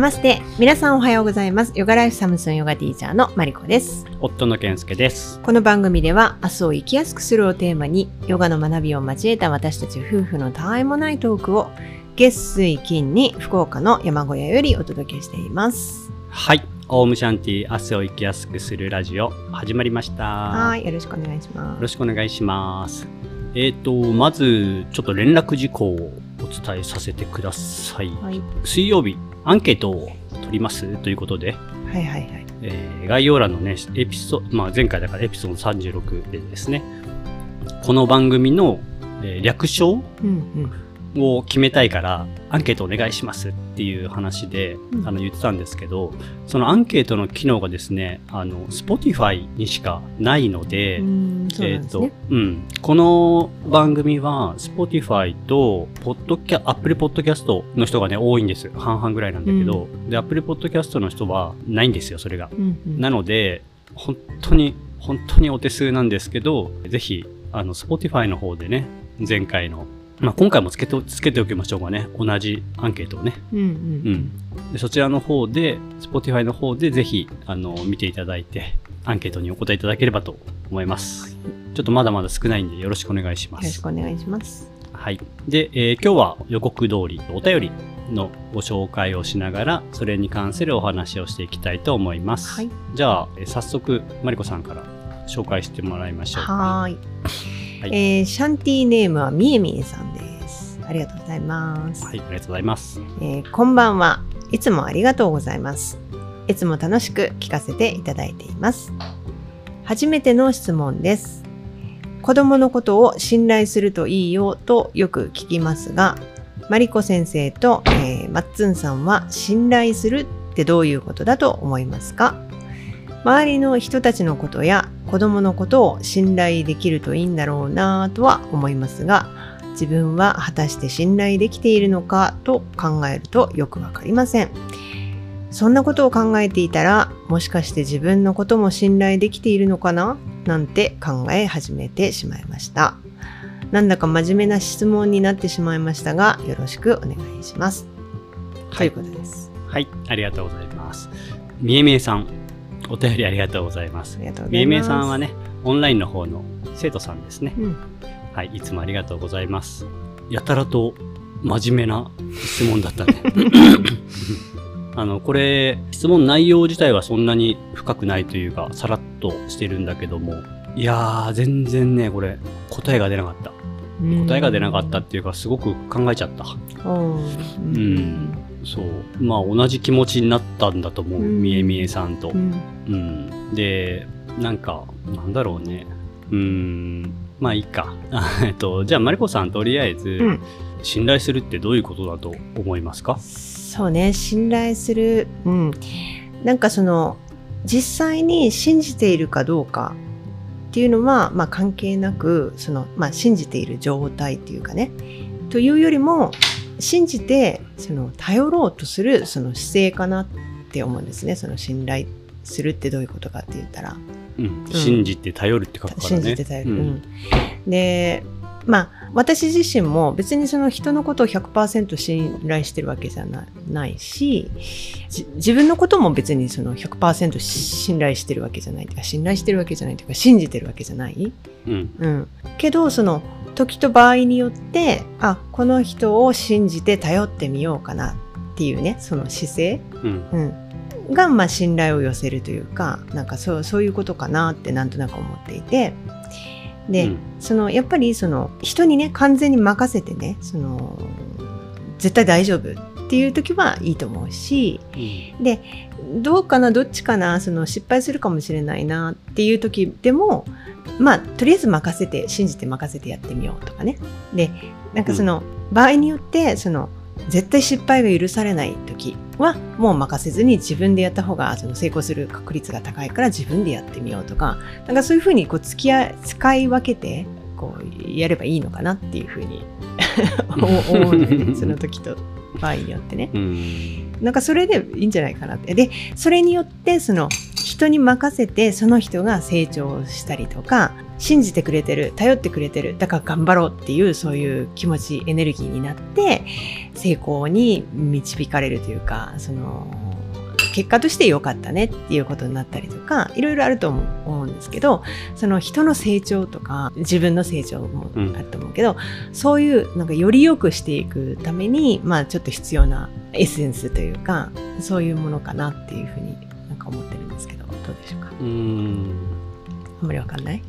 ナマステ皆さんおはようございますヨガライフサムスンヨガティーチャーのマリコです夫の健介です。この番組では明日を生きやすくするをテーマにヨガの学びを交えた私たち夫婦のたわいもないトークを月水金に福岡の山小屋よりお届けしていますはい。オウムシャンティ明日を生きやすくするラジオ始まりました。はいよろしくお願いしよろますしくお願いします。えっ、と、まず、ちょっと連絡事項をお伝えさせてください。はい水曜日、アンケートを取りますということで、はいはいはい。えー概要欄のね、エピソまあ、前回だからエピソード36でですね、この番組の、えー略称うんを決めたいから、アンケートお願いしますっていう話で、うんあの言ってたんですけど、そのアンケートの機能がですね、あの、Spotify にしかないので、えっ、とうん。この番組は、Spotify と、ポッドキャ、Apple Podcast の人がね、多いんです。半々ぐらいなんだけど、で、Apple Podcast の人はないんですよ、それが。うんうんなので、本当に、本当にお手数なんですけど、ぜひ、あの、Spotify の方でね、前回の、まあ、今回もつけて、つけておきましょうかね。同じアンケートをね。うんうんうん。でそちらの方で、Spotify の方でぜひ、あの、見ていただいて、アンケートにお答えいただければと思います。ちょっとまだまだ少ないんでよろしくお願いしますよろしく。お願いしますはい。で、えー今日は予告通りお便りのご紹介をしながら、それに関するお話をしていきたいと思います。はいじゃあ、えー早速、マリコさんから紹介してもらいましょう。はーい、はい。えーシャンティーネームはみえみえさんです。ありがとうございます、はい、ありがとうございます。えーこんばんは。いつもありがとうございます。いつも楽しく聞かせていただいています。初めての質問です。子供のことを信頼するといいよとよく聞きますがマリコ先生と、えーマッツンさんは信頼するってどういうことだと思いますか？周りの人たちのことや子供のことを信頼できるといいんだろうなぁとは思いますが自分は果たして信頼できているのかと考えるとよくわかりません。そんなことを考えていたらもしかして自分のことも信頼できているのかな？なんて考え始めてしまいました。なんだか真面目な質問になってしまいましたがよろしくお願いします、ということです。はい、ありがとうございます。みえみえさん、お便りありがとうございますあ。りがとうございますさんはね、オンラインの方の生徒さんですね。うんはい、いつもありがとうございます。やたらと真面目な質問だったね。あの、これ、質問内容自体はそんなに深くないというか、さらっとしてるんだけども、いやー、全然ね、これ、答えが出なかった。答えが出なかったっていうか、すごく考えちゃった。うんうんそう。まあ、同じ気持ちになったんだと思う。うんみえみえさんとう。んうん。で、なんか、なんだろうね。うーん。まあいいか。あ えっと、じゃあ、マリコさん、とりあえず、うん信頼するってどういうことだと思いますか？そうね信頼するうんなんかその実際に信じているかどうかっていうのは、まあ、関係なくその、まあ、信じている状態っていうかねというよりも信じてその頼ろうとするその姿勢かなって思うんですね。その信頼するってどういうことかって言ったら。うん。信じて頼るって書くからね。信じて頼る、ううん。んでまあ私自身も別にその人のことを100%信頼してるわけじゃなないしじ自分のことも別にその100%信頼してるわけじゃないとか信頼してるわけじゃないというか信じてるわけじゃない、うん。うん、けどその時と場合によってあこの人を信じて頼ってみようかなっていうねその姿勢、うん。うん、が、まあ、信頼を寄せるというかなんかそうそういうことかなってなんとなく思っていて。で、うん。そのやっぱりその人にね完全に任せてねその絶対大丈夫っていう時はいいと思うし。うん。でどうかなどっちかなその失敗するかもしれないなっていう時でもまあとりあえず任せて信じて任せてやってみようとかね。でなんかその、場合によってその絶対失敗が許されない時はもう任せずに自分でやった方がその成功する確率が高いから自分でやってみようとかなんかそういうふうにこう付き合い使い分けてこうやればいいのかなっていうふうに 思う思うんだよねその時と 場合によってね。うん。なんかそれでいいんじゃないかなって。で、それによって、その人に任せて、その人が成長したりとか、信じてくれてる頼ってくれてるだから頑張ろうっていうそういう気持ちエネルギーになって成功に導かれるというかその結果として良かったねっていうことになったりとかいろいろあると思うんですけどその人の成長とか自分の成長もあると思うけど、そういうなんかより良くしていくためにまあちょっと必要なエッセンスというかそういうものかなっていうふうになんか思ってるんですけどどうでしょうか？うーん。あんまりわかんない？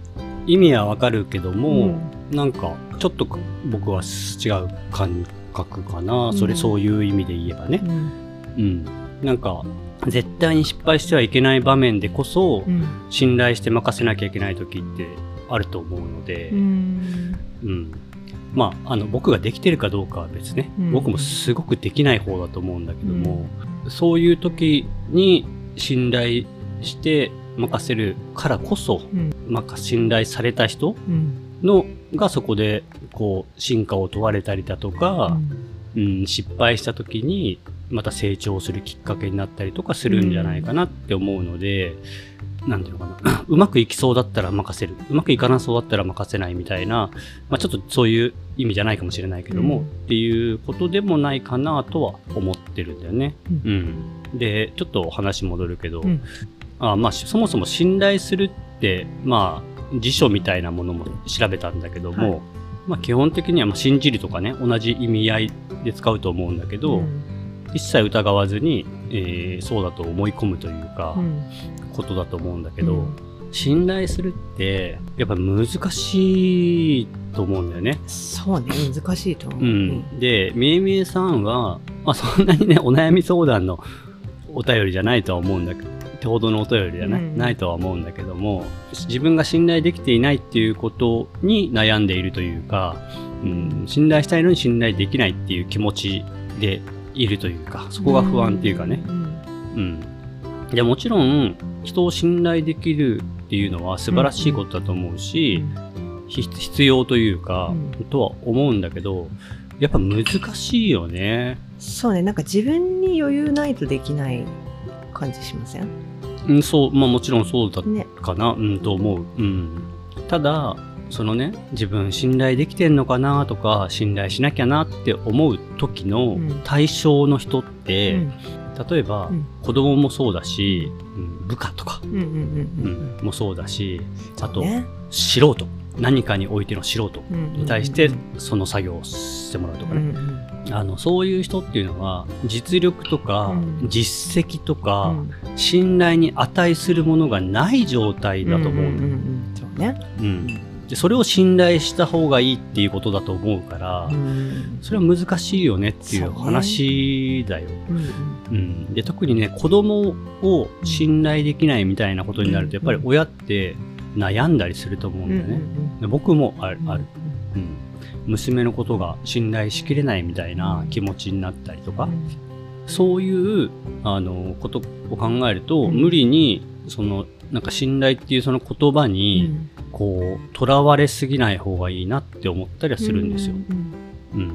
意味はわかるけども、うん。なんかちょっと僕は違う感覚かな、うん。それそういう意味で言えばね。うん。うん。なんか絶対に失敗してはいけない場面でこそ、うん。信頼して任せなきゃいけない時ってあると思うので、うん。うん。まああの僕ができてるかどうかは別ね、うん。僕もすごくできない方だと思うんだけども、そういう時に信頼して任せるからこそ、うん。まあ、信頼された人うん。のがそこでこう進化を問われたりだとか、うん、失敗した時にまた成長するきっかけになったりとかするんじゃないかなって思うので、なんていうのかな。うまくいきそうだったら任せる。うまくいかなそうだったら任せないみたいな、まあ、ちょっとそういう意味じゃないかもしれないけども、うん。っていうことでもないかなとは思ってるんだよね。ううん。でちょっと話戻るけど、うん。あまあしそもそも信頼するってまあ辞書みたいなものも調べたんだけども、はいまあ、基本的にはまあ信じるとかね同じ意味合いで使うと思うんだけど、うん。一切疑わずに、えーそうだと思い込むというか、うん。ことだと思うんだけど、うん。信頼するってやっぱ難しいと思うんだよね。そうね難しいと思う、うん、でみえみえさんは、まあ、そんなにねお悩み相談のお便りじゃないとは思うんだけどほどのお便りじゃない,、うん。ないとは思うんだけども自分が信頼できていないっていうことに悩んでいるというか、うん、信頼したいのに信頼できないっていう気持ちでいるというかそこが不安っていうかね、んうん。でもちろん人を信頼できるっていうのは素晴らしいことだと思うし、ひ必要というか、うん。とは思うんだけどやっぱ難しいよね。そうね。なんか自分に余裕ないとできない感じしません？うん、そう、まあもちろんそうだね。かな、うん、と思う。うん。ただ、そのね、自分信頼できてんのかなとか、信頼しなきゃなって思う時のうん。対象の人って、うん。例えば、うん。子供もそうだし、うん部下とか、うんもそうだし、あと、ね。素人。何かにおいての素人に対してうんその作業をしてもらうとかね。うんうんあの、そういう人っていうのは、実力とか、うん。実績とうか、ん。信頼に値するものがない状態だと思う。でそれを信頼した方がいいっていうことだと思うから、うん。それは難しいよねっていう話だよ。うんうん。うん、で特にね子供を信頼できないみたいなことになるとやっぱり親って悩んだりすると思うんだよね。で僕もあるある、うん、娘のことが信頼しきれないみたいな気持ちになったりとか、そういうあのことを考えると、うん。無理にそのなんか信頼っていうその言葉に、こう囚われすぎない方がいいなって思ったりはするんですよ。うん、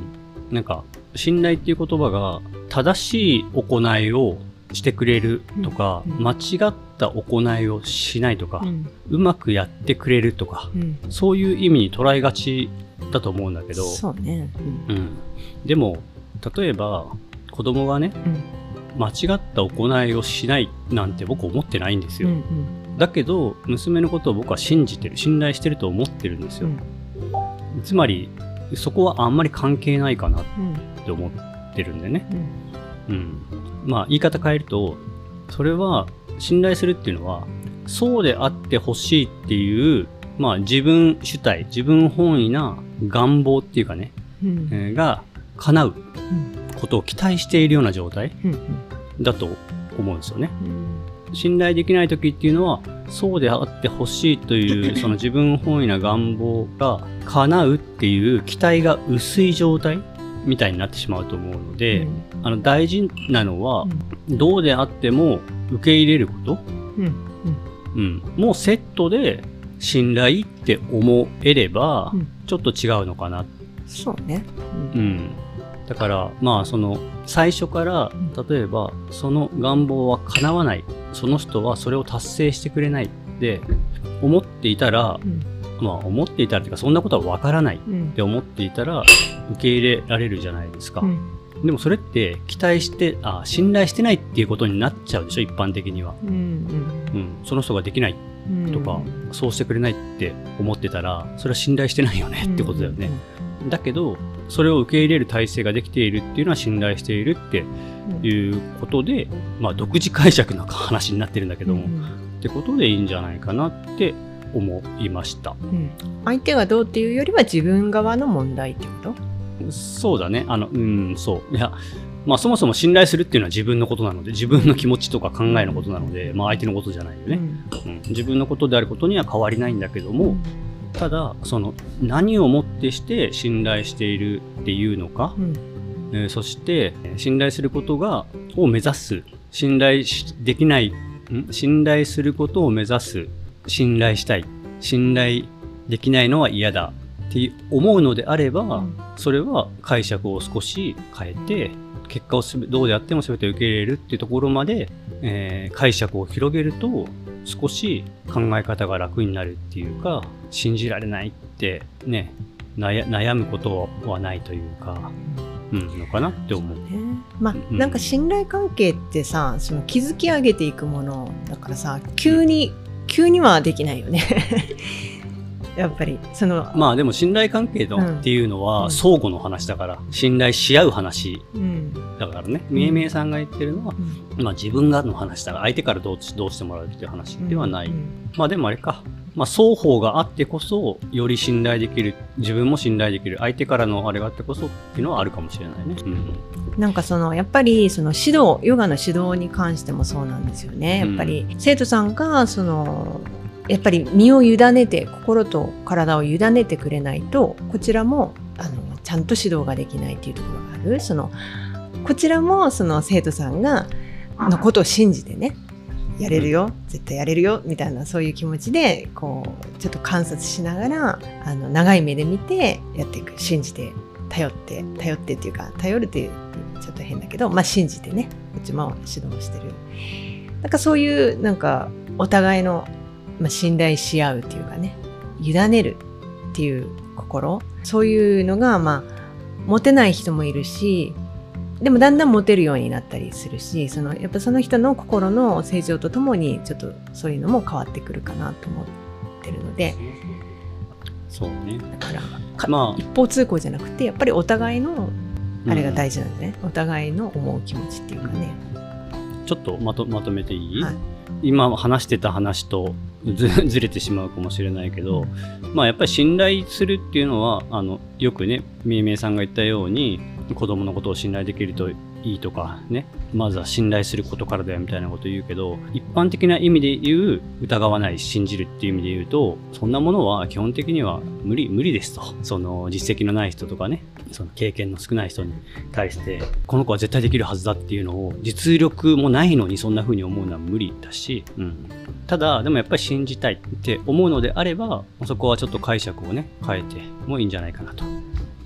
なんか信頼っていう言葉が正しい行いをしてくれるとか、うん。間違った行いをしないとか、うまくやってくれるとか、そういう意味に捉えがちだと思うんだけど、そうね。うん、でも例えば子供がね間違った行いをしないなんて僕思ってないんですよ、だけど娘のことを僕は信じてる信頼してると思ってるんですよ、つまりそこはあんまり関係ないかなって思ってるんでね、うん、まあ言い方変えるとそれは信頼するっていうのはそうであってほしいっていうまあ自分主体自分本位な願望っていうかね、えーが叶うことを期待しているような状態だと思うんですよね。信頼できない時っていうのはそうであってほしいという その自分本位な願望が叶うっていう期待が薄い状態みたいになってしまうと思うので、あの大事なのは、どうであっても受け入れること、うん、もうセットで信頼って思えれば、うん。ちょっと違うのかな、そうね。うん、だからまあその最初から例えばその願望は叶わない。その人はそれを達成してくれないって思っていたらまあ思っていたらというかそんなことはわからないっうん。て思っていたら受け入れられるじゃないですか、うん。でもそれって期待してあ信頼してないっていうことになっちゃうでしょ一般的には、うんうん、その人ができないうん。とか、そうしてくれないって思ってたらそれは信頼してないよねってことだよね、だけどそれを受け入れる体制ができているっていうのは信頼しているってうん。いうことで、まあ、独自解釈の話になってるんだけども、うん。ってことでいいんじゃないかなって思いました。うん。相手がどうっていうよりは自分側の問題ってこと？そうだね。あのうんそう。いやまあそもそも信頼するっていうのは自分のことなので自分の気持ちとか考えのことなので、まあ、相手のことじゃないよね、うん、自分のことであることには変わりないんだけども、ただその何をもってして信頼しているっていうのか、うん。えーそしてえー信頼することがを目指す。信頼しできないん？信頼することを目指す信頼したい信頼できないのは嫌だって思うのであれば、うん。それは解釈を少し変えて結果をすべどうであっても全て受け入れるっていうところまで、えー解釈を広げると少し考え方が楽になるっていうか信じられないってね悩悩むことはないというか、うん、のかなって思う。ね。まあ、うん。なんか信頼関係ってさその築き上げていくものだからさ急に、急にはできないよね。やっぱりその、まあでも信頼関係のうん。っていうのうん。は相互の話だから信頼し合う話。うん。だからね、うんみえみえさんが言ってるのは、うん。まあ自分がの話だから相手からどうどうしてもらうっていう話ではない。うん。まあでもあれか。まあ双方があってこそより信頼できる、自分も信頼できる、相手からのあれがあってこそっていうのはあるかもしれないね。うん。なんかそのやっぱりその指導ヨガの指導に関してもそうなんですよね。やっぱり生徒さんがそのやっぱり身を委ねて心と体を委ねてくれないとこちらもあのちゃんと指導ができないっていうところがある。そのこちらもその生徒さんがのことを信じてねやれるよ、絶対やれるよみたいなそういう気持ちでこうちょっと観察しながらあの長い目で見てやっていく信じて頼って頼ってっていうか頼るっていうちょっと変だけどまあ信じてねこっちも指導してる。なんかそういうなんかお互いの、まあ、信頼し合うっていうかね委ねるっていう心そういうのがまあ持てない人もいるしでもだんだん持てるようになったりするしそのやっぱその人の心の成長とともにちょっとそういうのも変わってくるかなと思ってるので。そうね。だからかまあ。一方通行じゃなくてやっぱりお互いのあれが大事。事なんだね、お互いの思う気持ちっていうかね、ちょっとまとまとめていい、はい。今話してた話とず ずれてしまうかもしれないけど、まあやっぱり信頼するっていうのはあのよくねみえみえさんが言ったように子供のことを信頼できるといいとかね。まずは信頼することからだよみたいなこと言うけど一般的な意味で言う疑わない信じるっていう意味で言うとそんなものは基本的には無理無理ですと。その実績のない人とかね。その経験の少ない人に対してこの子は絶対できるはずだっていうのを実力もないのにそんな風に思うのは無理だし、うん、ただでもやっぱり信じたいって思うのであればそこはちょっと解釈をね変えてもいいんじゃないかなと。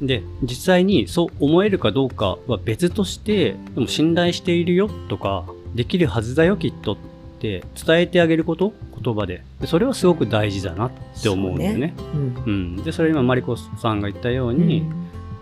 で実際にそう思えるかどうかは別としてでも信頼しているよとかできるはずだよきっとって伝えてあげること言葉で。でそれはすごく大事だなって思うんだよね。うん。うん、でそれ今マリコさんが言ったように、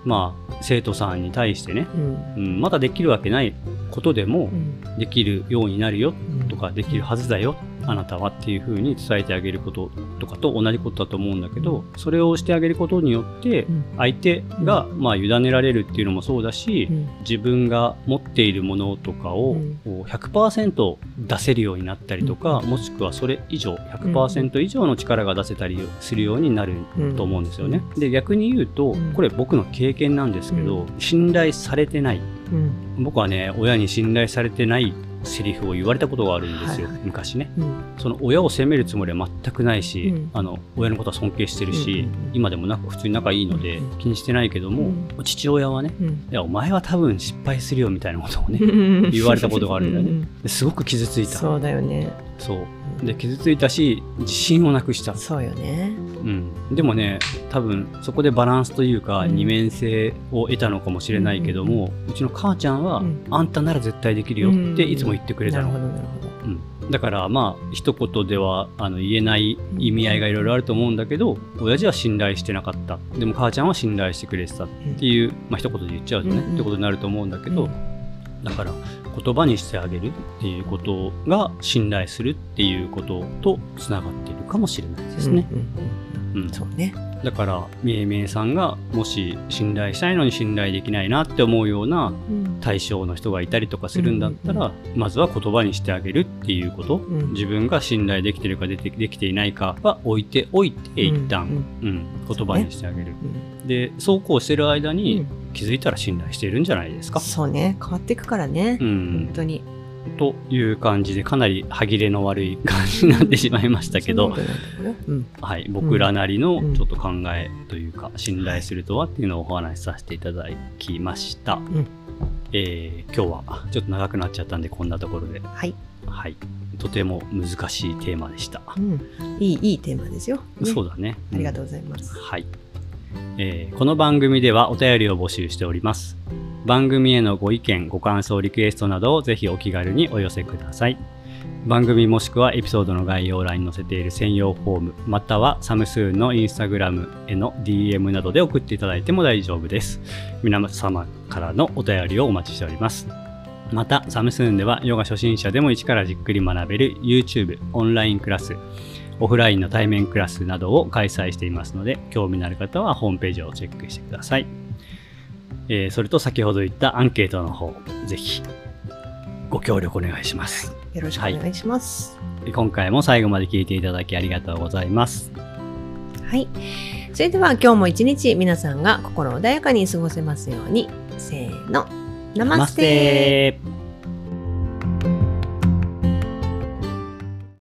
まあ生徒さんに対してね、うん。うん、まだできるわけないことでもうん。できるようになるようん。とかできるはずだよあなたはっていうふうに伝えてあげることとかと同じことだと思うんだけどそれをしてあげることによってうん。相手がまあ委ねられるっていうのもそうだしうん。自分が持っているものとかをうん。こう100%出せるようになったりとかもしくはそれ以上100%以上の力が出せたりするようになると思うんですよね。で逆に言うとうん。これ僕の経験なんですけど信頼されてない。うん。僕はね親に信頼されてないセリフを言われたことがあるんですよ、はいはい。昔ね。うん。その親を責めるつもりは全くないし、うん。あの親のことは尊敬してるし、うん今でもなんか普通に仲いいのでうん気にしてないけども、父親はねうん。いやお前は多分失敗するよみたいなことをねうん 言われたことがあるんだよねすごく傷ついた。そうだよね。そう。で傷ついたし自信をなくした、そうよねうん、でもね多分そこでバランスというかうん。二面性を得たのかもしれないけども、うちの母ちゃんは、うん。あんたなら絶対できるよっていつも言ってくれたの、だからまあ一言ではあの言えない意味合いがいろいろあると思うんだけど、親父は信頼してなかった。でも母ちゃんは信頼してくれてたっていう、まあ一言で言っちゃうとね、うんうん。ってことになると思うんだけど、だから言葉にしてあげるっていうことが信頼するっていうこととつながっているかもしれないですね。うんうんうんうん。そうね。だからみえみえさんがもし信頼したいのに信頼できないなって思うようなうん。対象の人がいたりとかするんだったら、うん。まずは言葉にしてあげるっていうこと、うん。自分が信頼できてるかできできていないかは置いておいて一旦、うん。言葉にしてあげる。うん。でそうこうしてる間うにん。気づいたら信頼しているんじゃないですか。そうね。変わっていくからね。う。本ん、当に。という感じでかなり歯切れの悪い感じになってしまいましたけどはい、僕らなりのうんちょっと考えというか、信頼するとはっていうのをお話しさせていただきました。んえー今日はちょっと長くなっちゃったんでこんなところで、はい。はい、とても難しいテーマでした。うんいい、いいテーマですよ。ねそうだね。ありがとううございます。ん。はい、えーこの番組ではお便りを募集しております。番組へのご意見、ご感想、リクエストなどをぜひお気軽にお寄せください。番組もしくはエピソードの概要欄に載せている専用フォーム、またはサムスーンのインスタグラムへの DM などで送っていただいても大丈夫です。皆様からのお便りをお待ちしております。また、サムスーンではヨガ初心者でも一からじっくり学べる YouTube オンラインクラス、オフラインの対面クラスなどを開催していますので、興味のある方はホームページをチェックしてください。えーそれと先ほど言ったアンケートの方、ぜひご協力お願いします。よろしくお願いします。今回も最後まで聞いていただきありがとうございます。はい。それでは今日も一日皆さんが心穏やかに過ごせますように。せーの。ナマステ